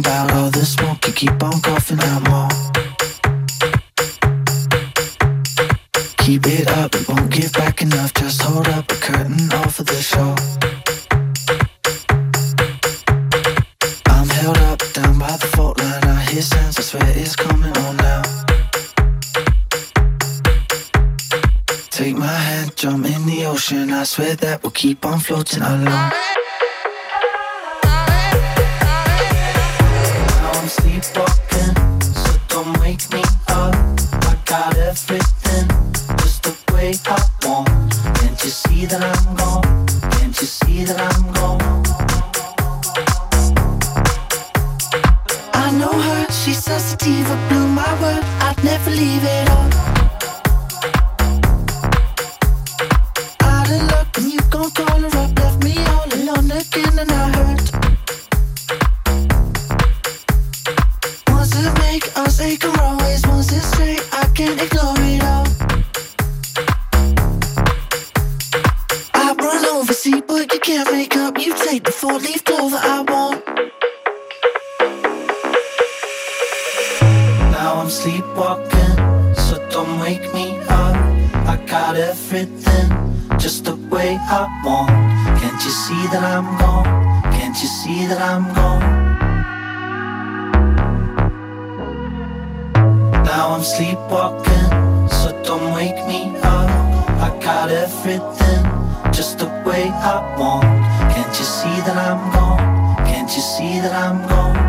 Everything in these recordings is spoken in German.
about all the smoke. You keep on coughing out more. Keep it up, it won't give back enough. Just hold up a curtain off of the show. I'm held up down by the fault line. I hear sounds, I swear it's coming on now. Take my hand, jump in the ocean. I swear that we'll keep on floating alone. Got everything just the way I want. Can't you see that I'm gone? Can't you see that I'm gone? Now I'm sleepwalking, so don't wake me up. I got everything just the way I want. Can't you see that I'm gone? Can't you see that I'm gone?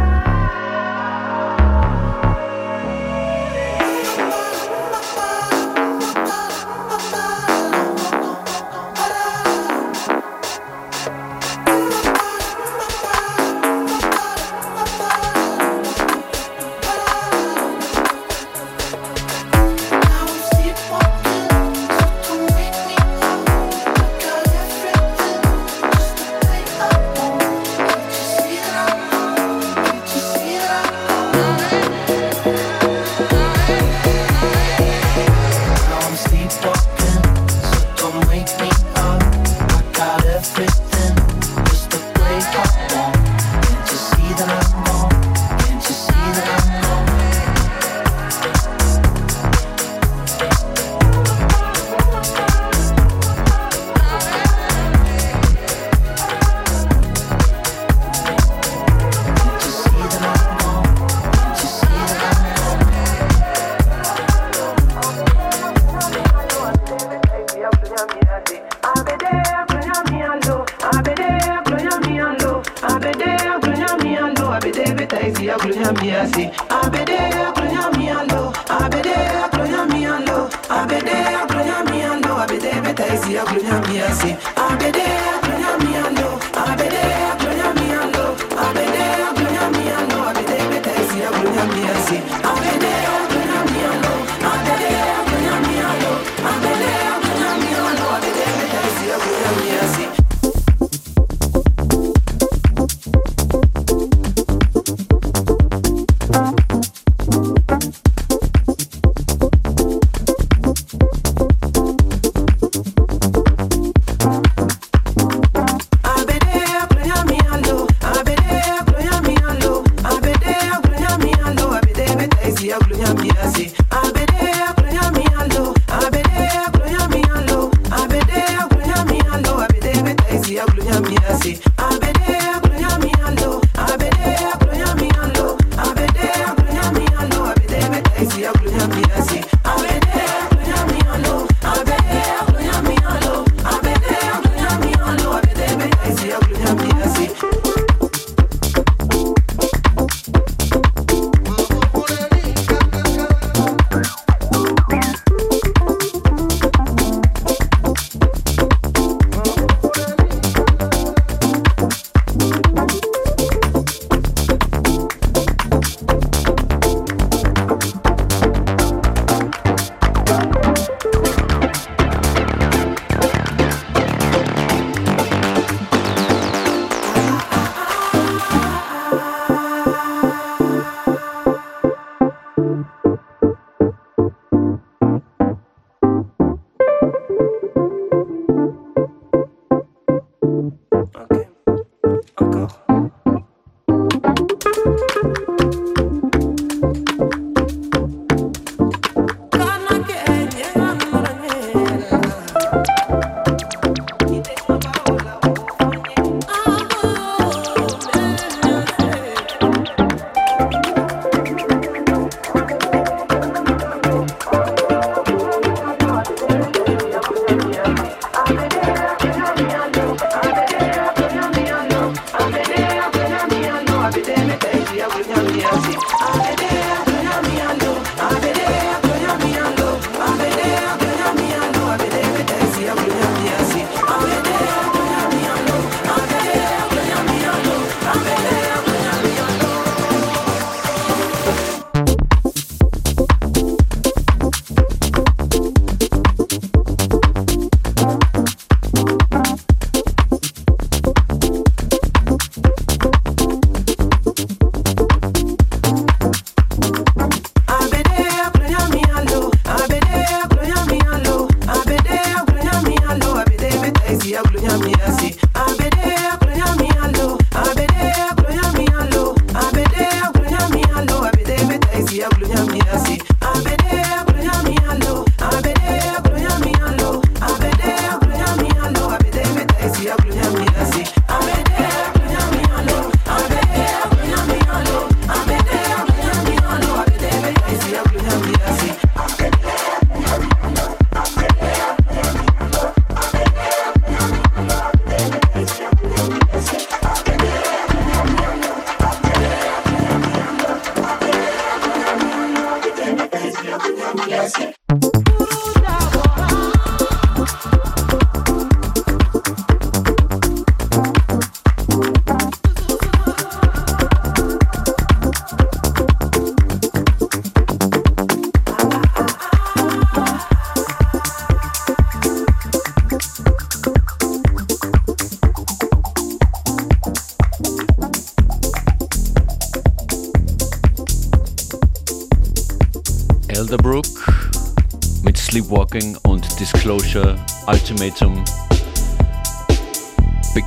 a glue and me a see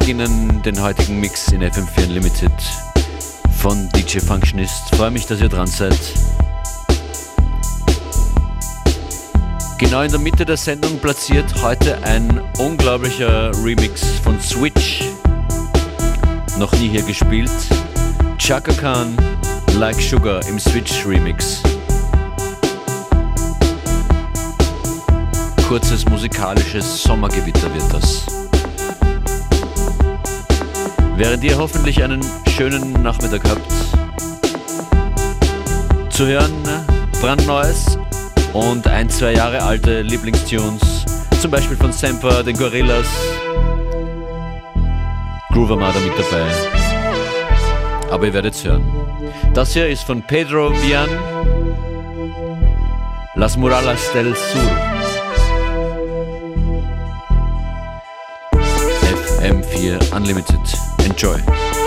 beginnen den heutigen Mix in FM4 Unlimited von DJ Functionist. Freue mich, dass ihr dran seid. Genau in der Mitte der Sendung platziert heute ein unglaublicher Remix von Switch. Noch nie hier gespielt. Chaka Khan, Like Sugar im Switch Remix. kurzes musikalisches Sommergewitter wird das. Während ihr hoffentlich einen schönen Nachmittag habt, zu hören brandneues und ein, zwei Jahre alte Lieblingstunes, zum Beispiel von Semper, den Gorillas, Groove Armada mit dabei. Aber ihr werdet hören. Das hier ist von Pedro Vian, Las Murallas del Sur. M4 Unlimited. Enjoy.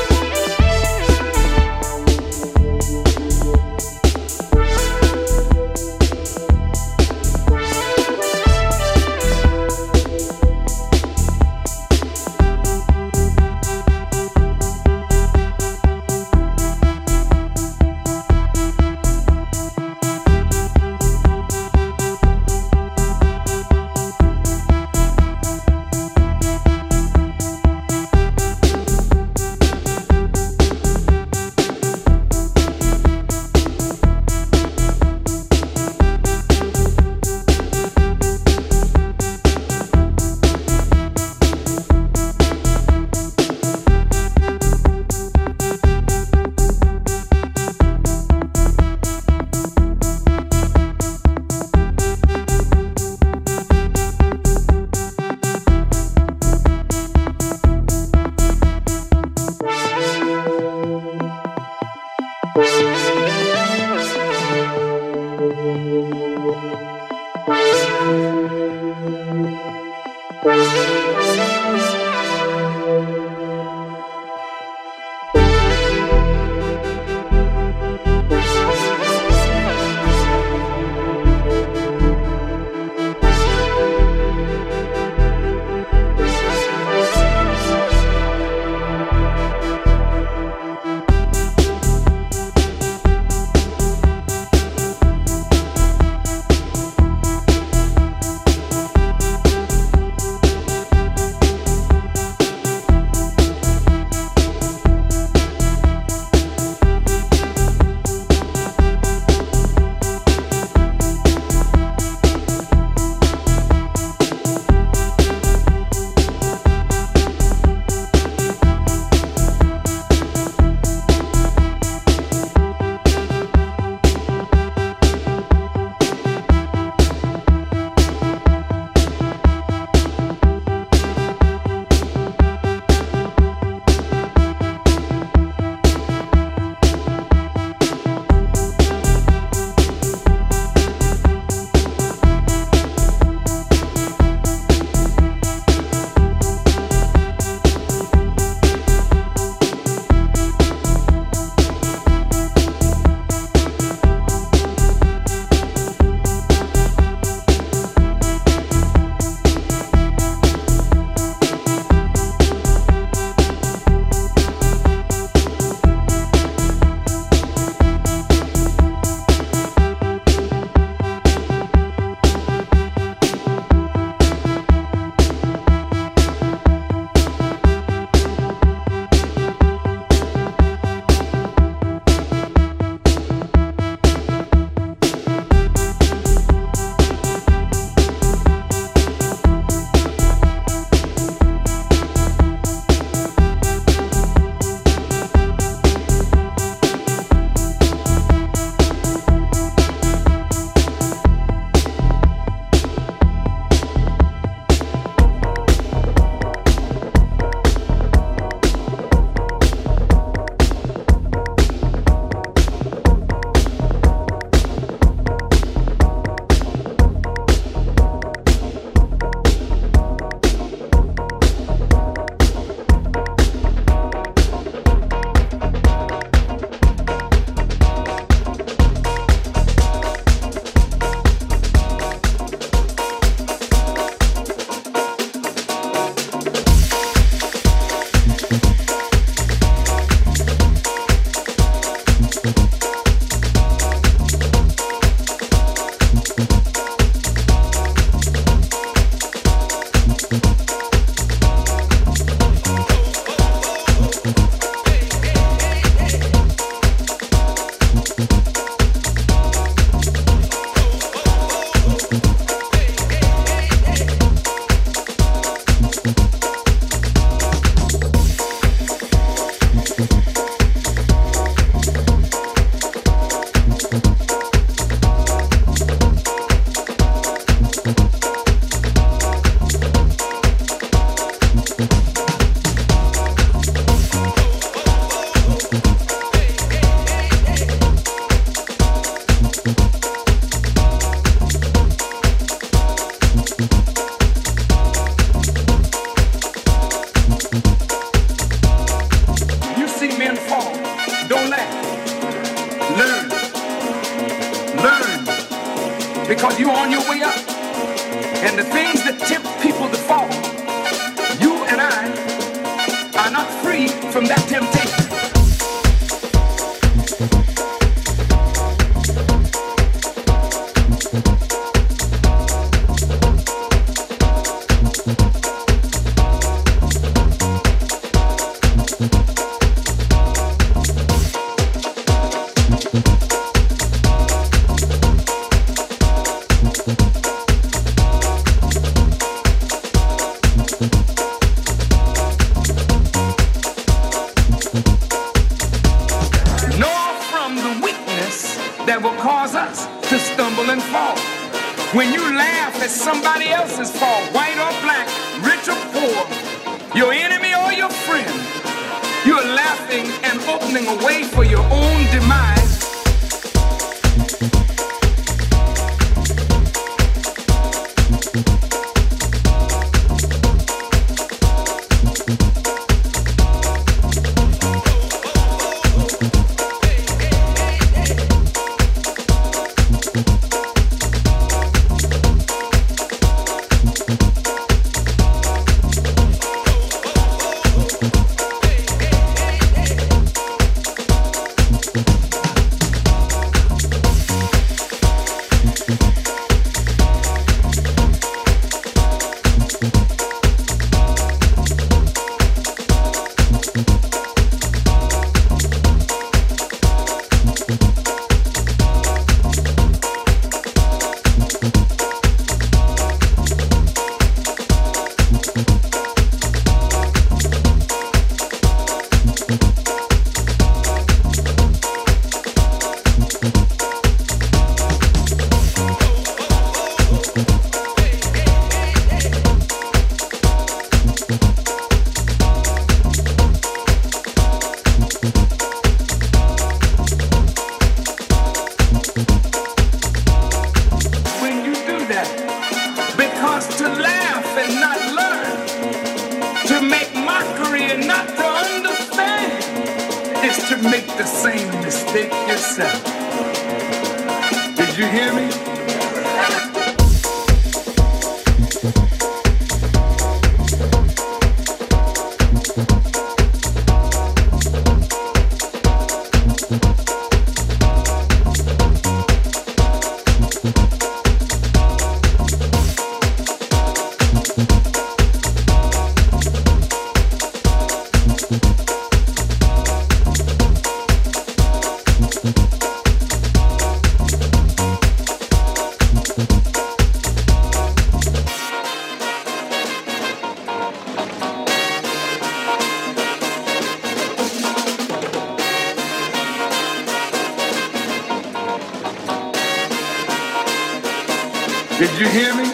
Did you hear me?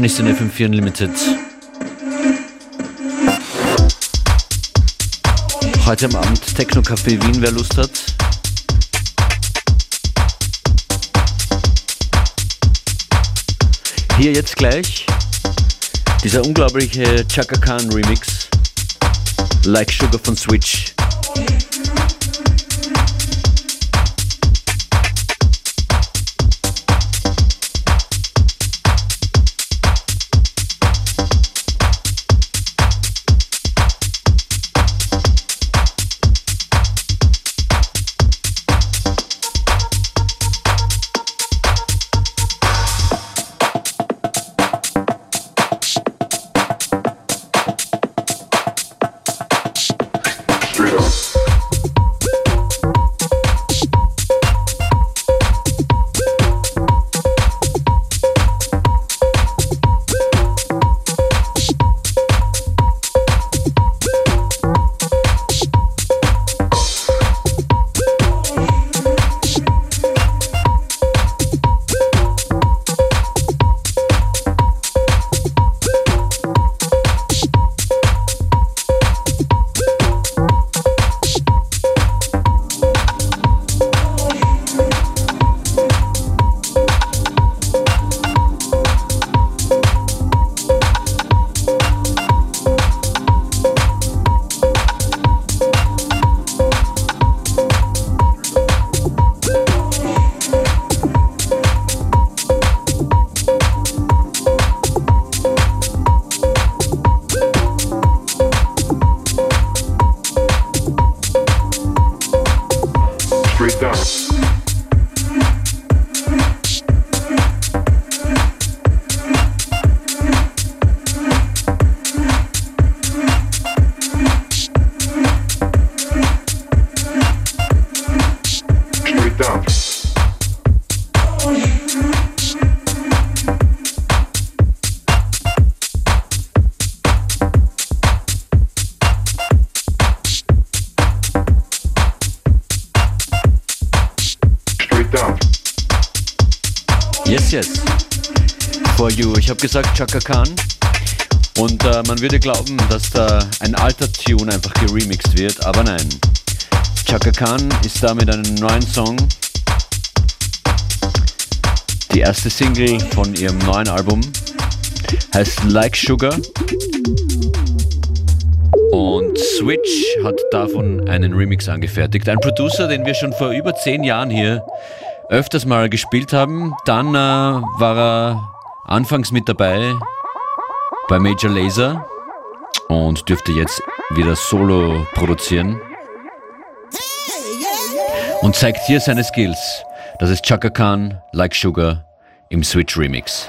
Functionist in FM4 Unlimited. Heute am Abend Techno Café Wien, wer Lust hat. Hier jetzt gleich dieser unglaubliche Chaka Khan Remix. Like Sugar von Switch. Yes, yes. For you. Ich habe gesagt Chaka Khan. Und äh, man würde glauben, dass da ein alter Tune einfach geremixed wird, aber nein. Chaka Khan ist da mit einem neuen Song. Die erste Single von ihrem neuen Album heißt Like Sugar. Und Switch hat davon einen Remix angefertigt. Ein Producer, den wir schon vor über zehn Jahren hier öfters mal gespielt haben. Dann äh, war er anfangs mit dabei bei Major Laser und dürfte jetzt wieder solo produzieren. Und zeigt hier seine Skills. Das ist Chaka Khan, Like Sugar im Switch Remix.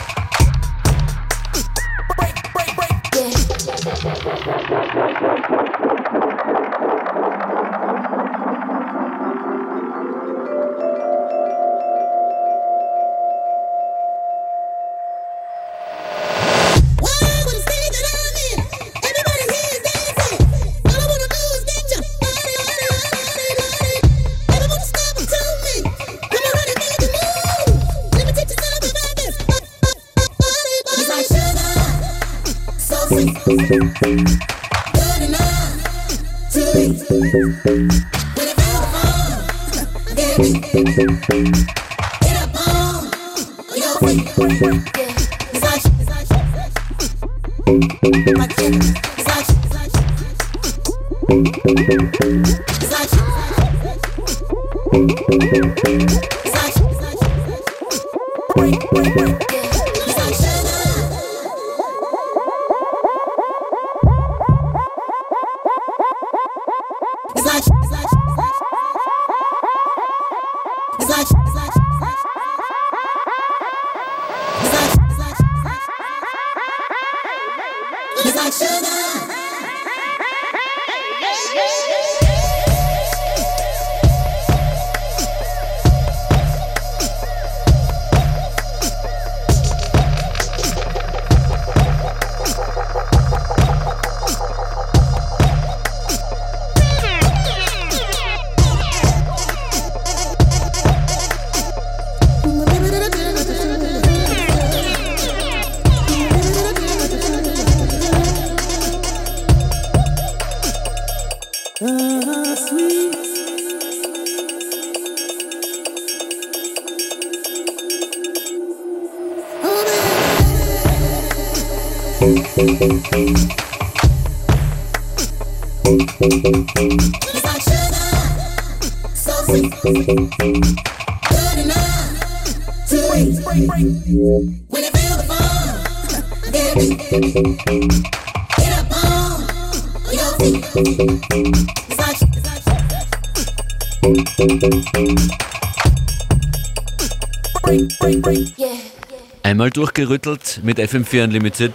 Einmal durchgerüttelt mit FM4 Unlimited.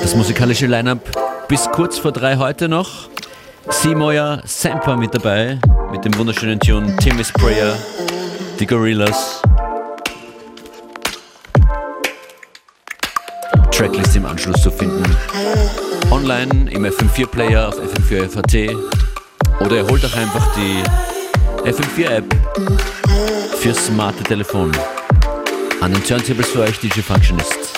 Das musikalische Line-Up bis kurz vor drei heute noch. Seymour Samper mit dabei, mit dem wunderschönen Tune Timmy's Prayer, die Gorillas. Tracklist im Anschluss zu finden. Online im FM4-Player auf FM4 FAT oder ihr holt euch einfach die FM4-App fürs smarte Telefon. An den Turntables für euch DJ Functionist.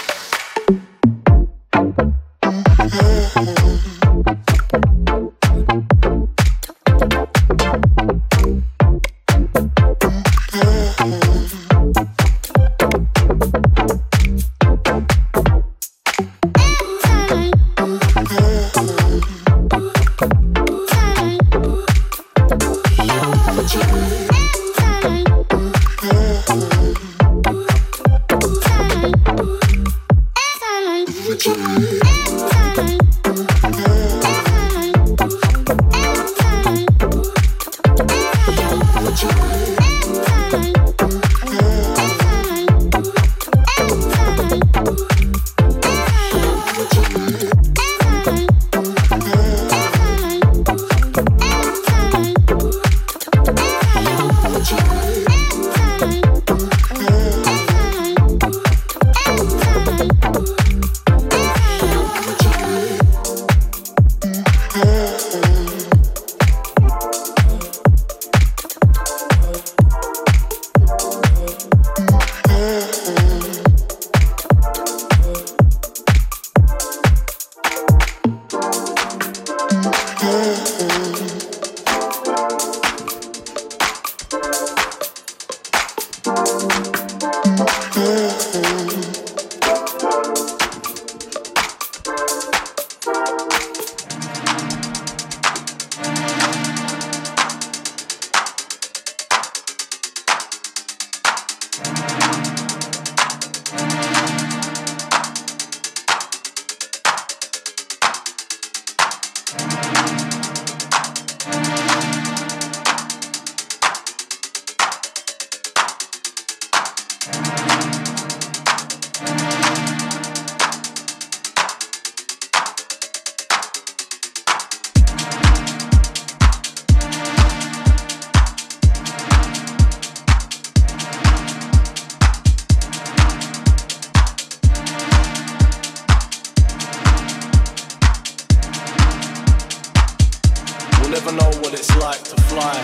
Never know what it's like to fly.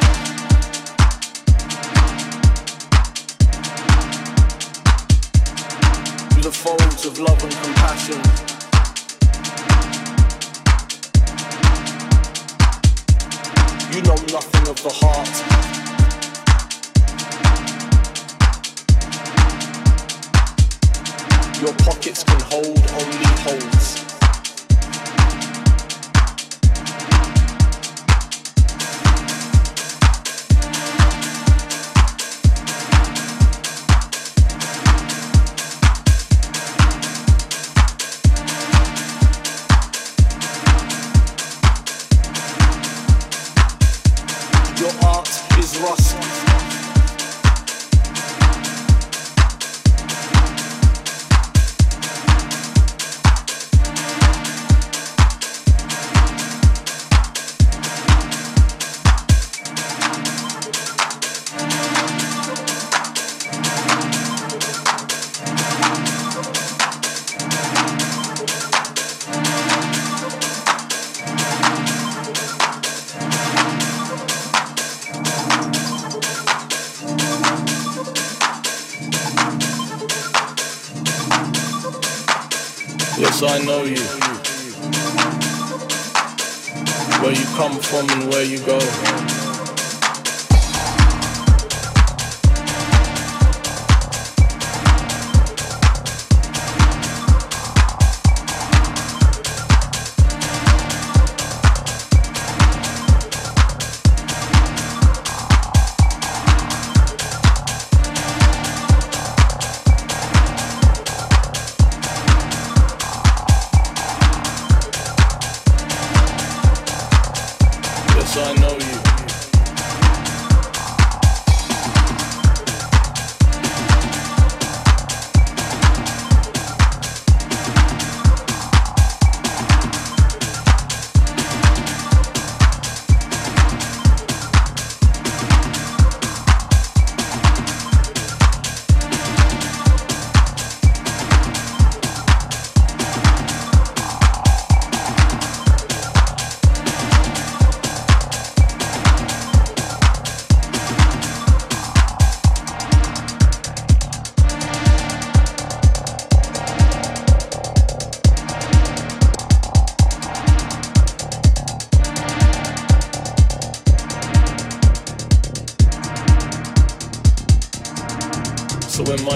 Through the folds of love and compassion. You know nothing of the heart. Your pockets can hold only holds.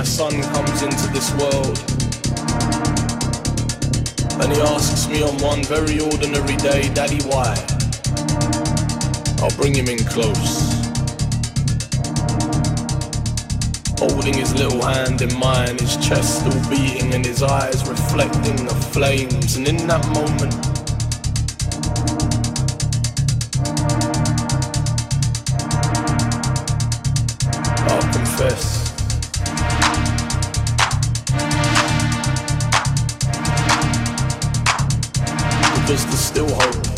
My son comes into this world and he asks me on one very ordinary day, Daddy, why? I'll bring him in close. Holding his little hand in mine, his chest still beating and his eyes reflecting the flames. And in that moment, I'll confess. There's still hope.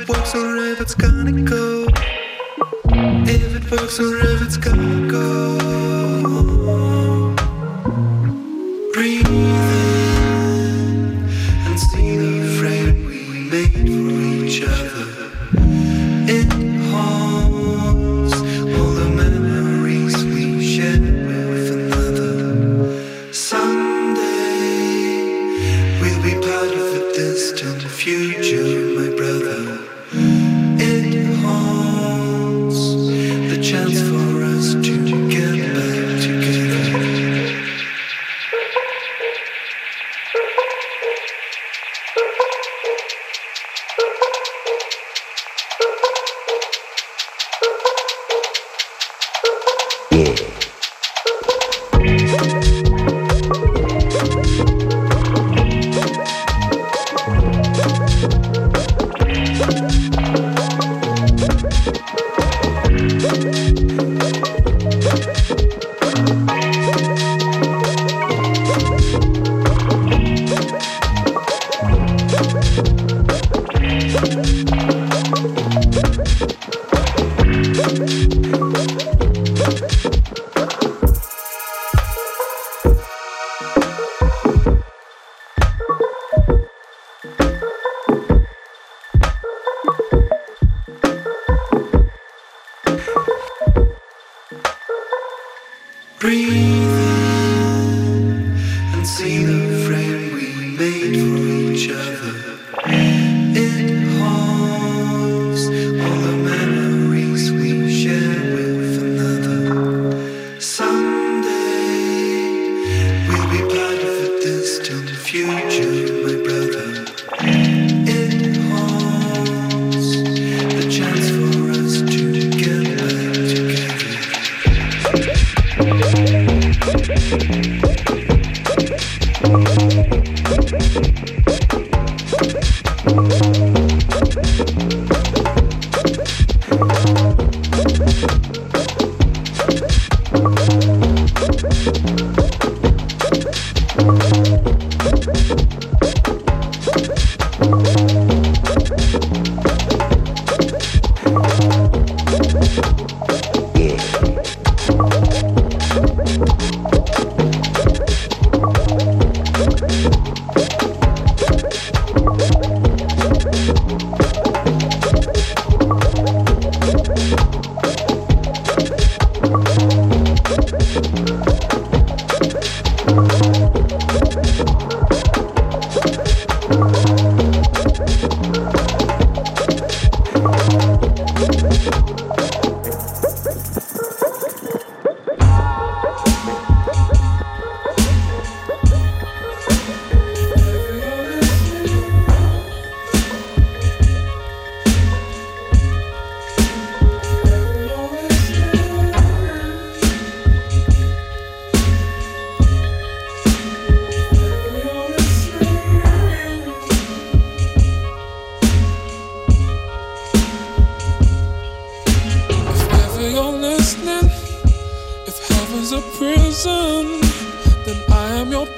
it works or if it's gonna go. If it works or if it's gonna go. made for each other.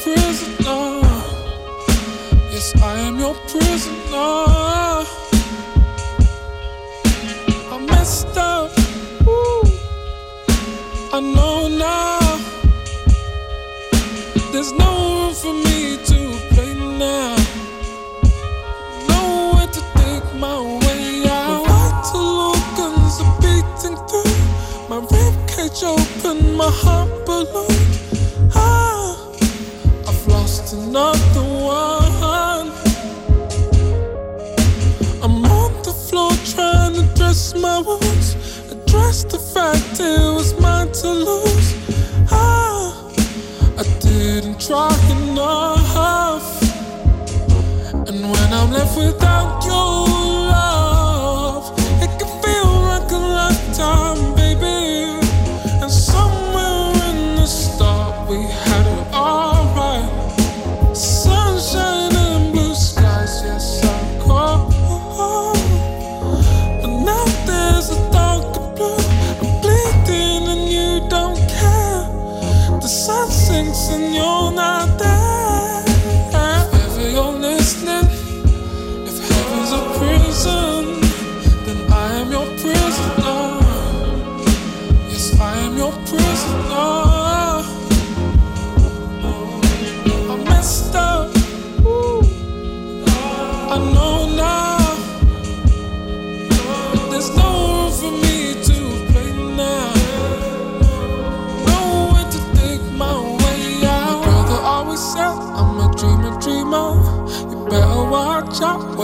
prisoner. Yes, I am your prisoner. I messed up. Ooh. I know now. There's no room for me to play now. Nowhere to take my way out. Without the organs are beating through. My ribcage open, my heart below.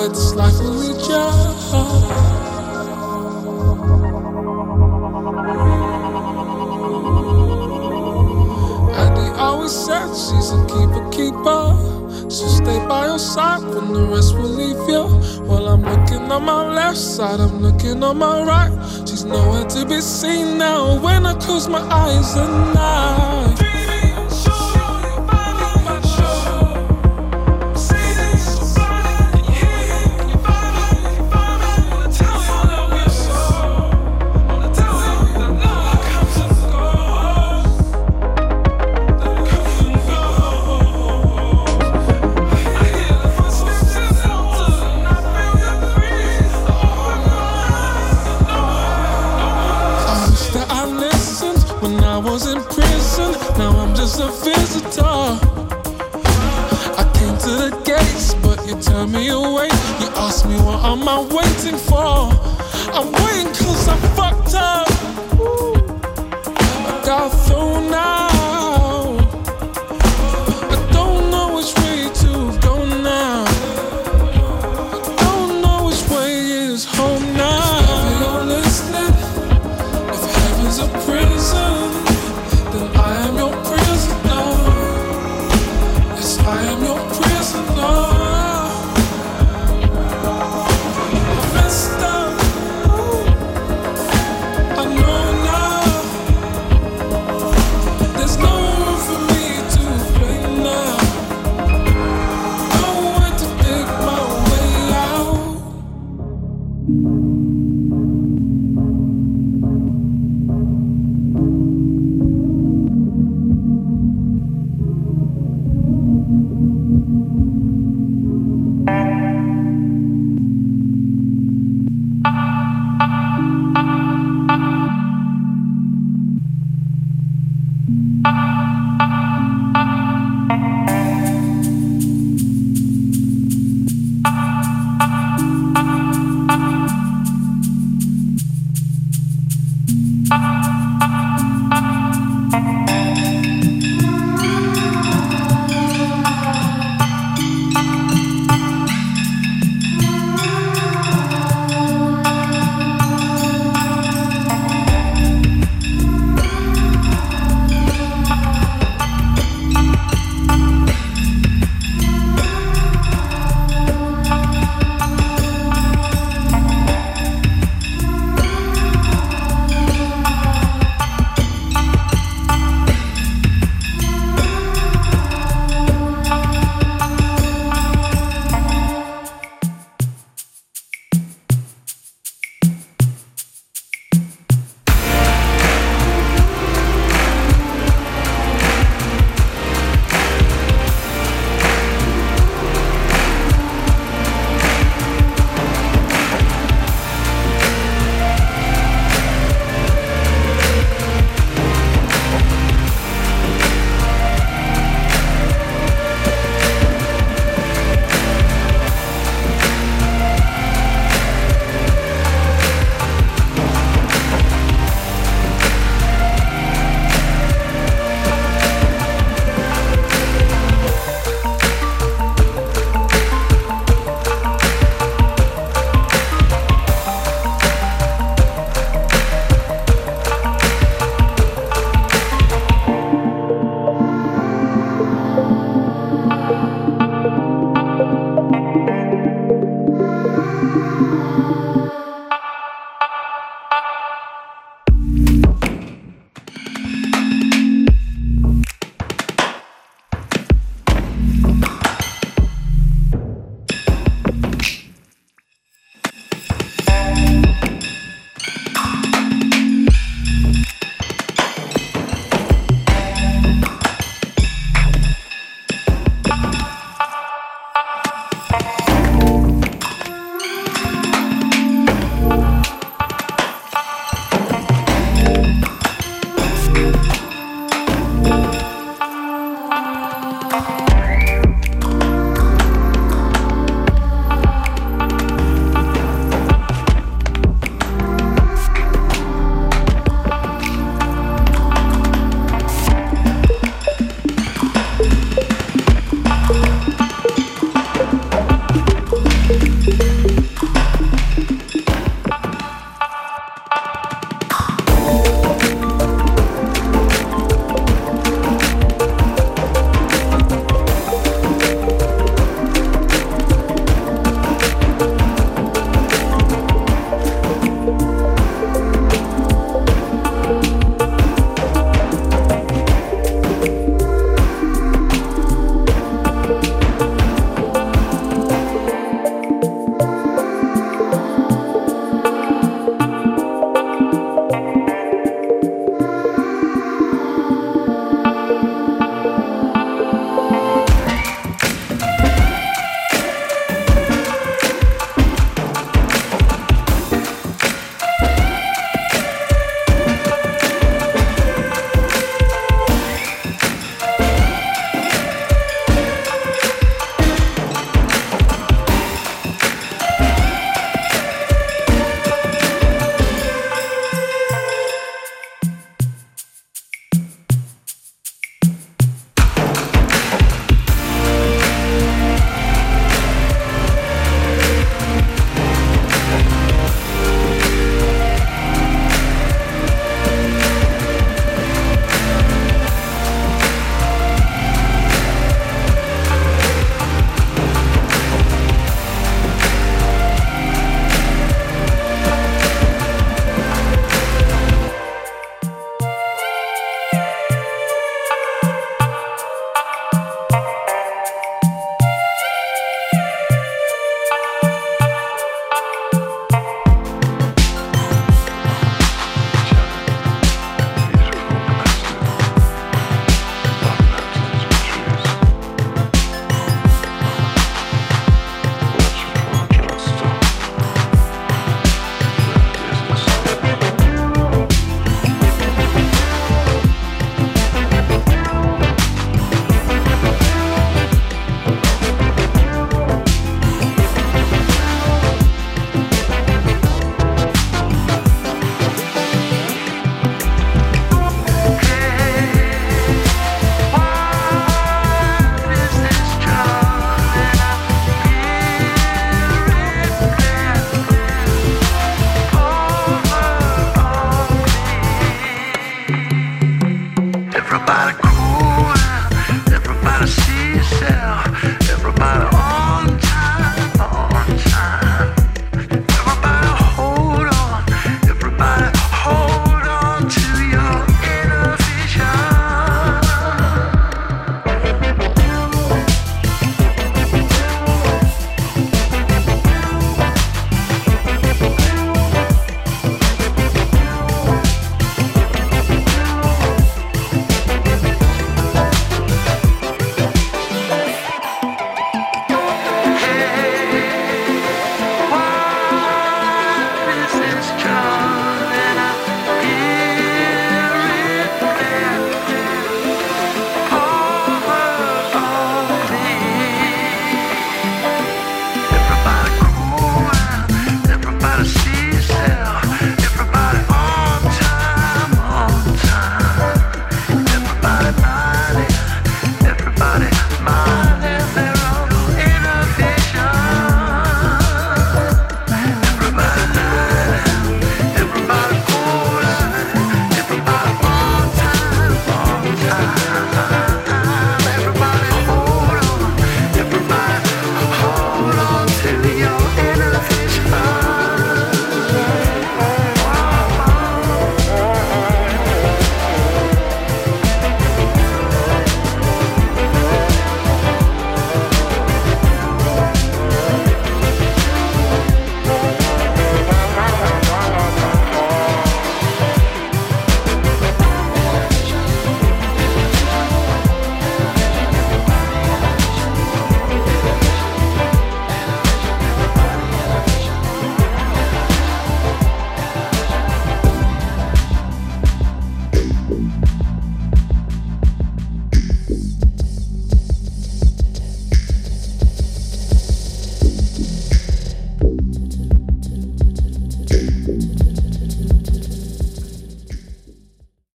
it's like a reach always said she's a keeper, keeper. So stay by your side when the rest will leave you. While I'm looking on my left side, I'm looking on my right. She's nowhere to be seen now when I close my eyes at night.